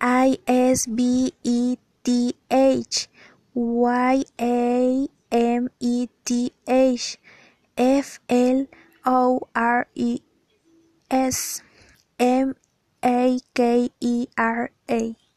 I S B E T H Y A M E T H F L O R E S M A K E R A.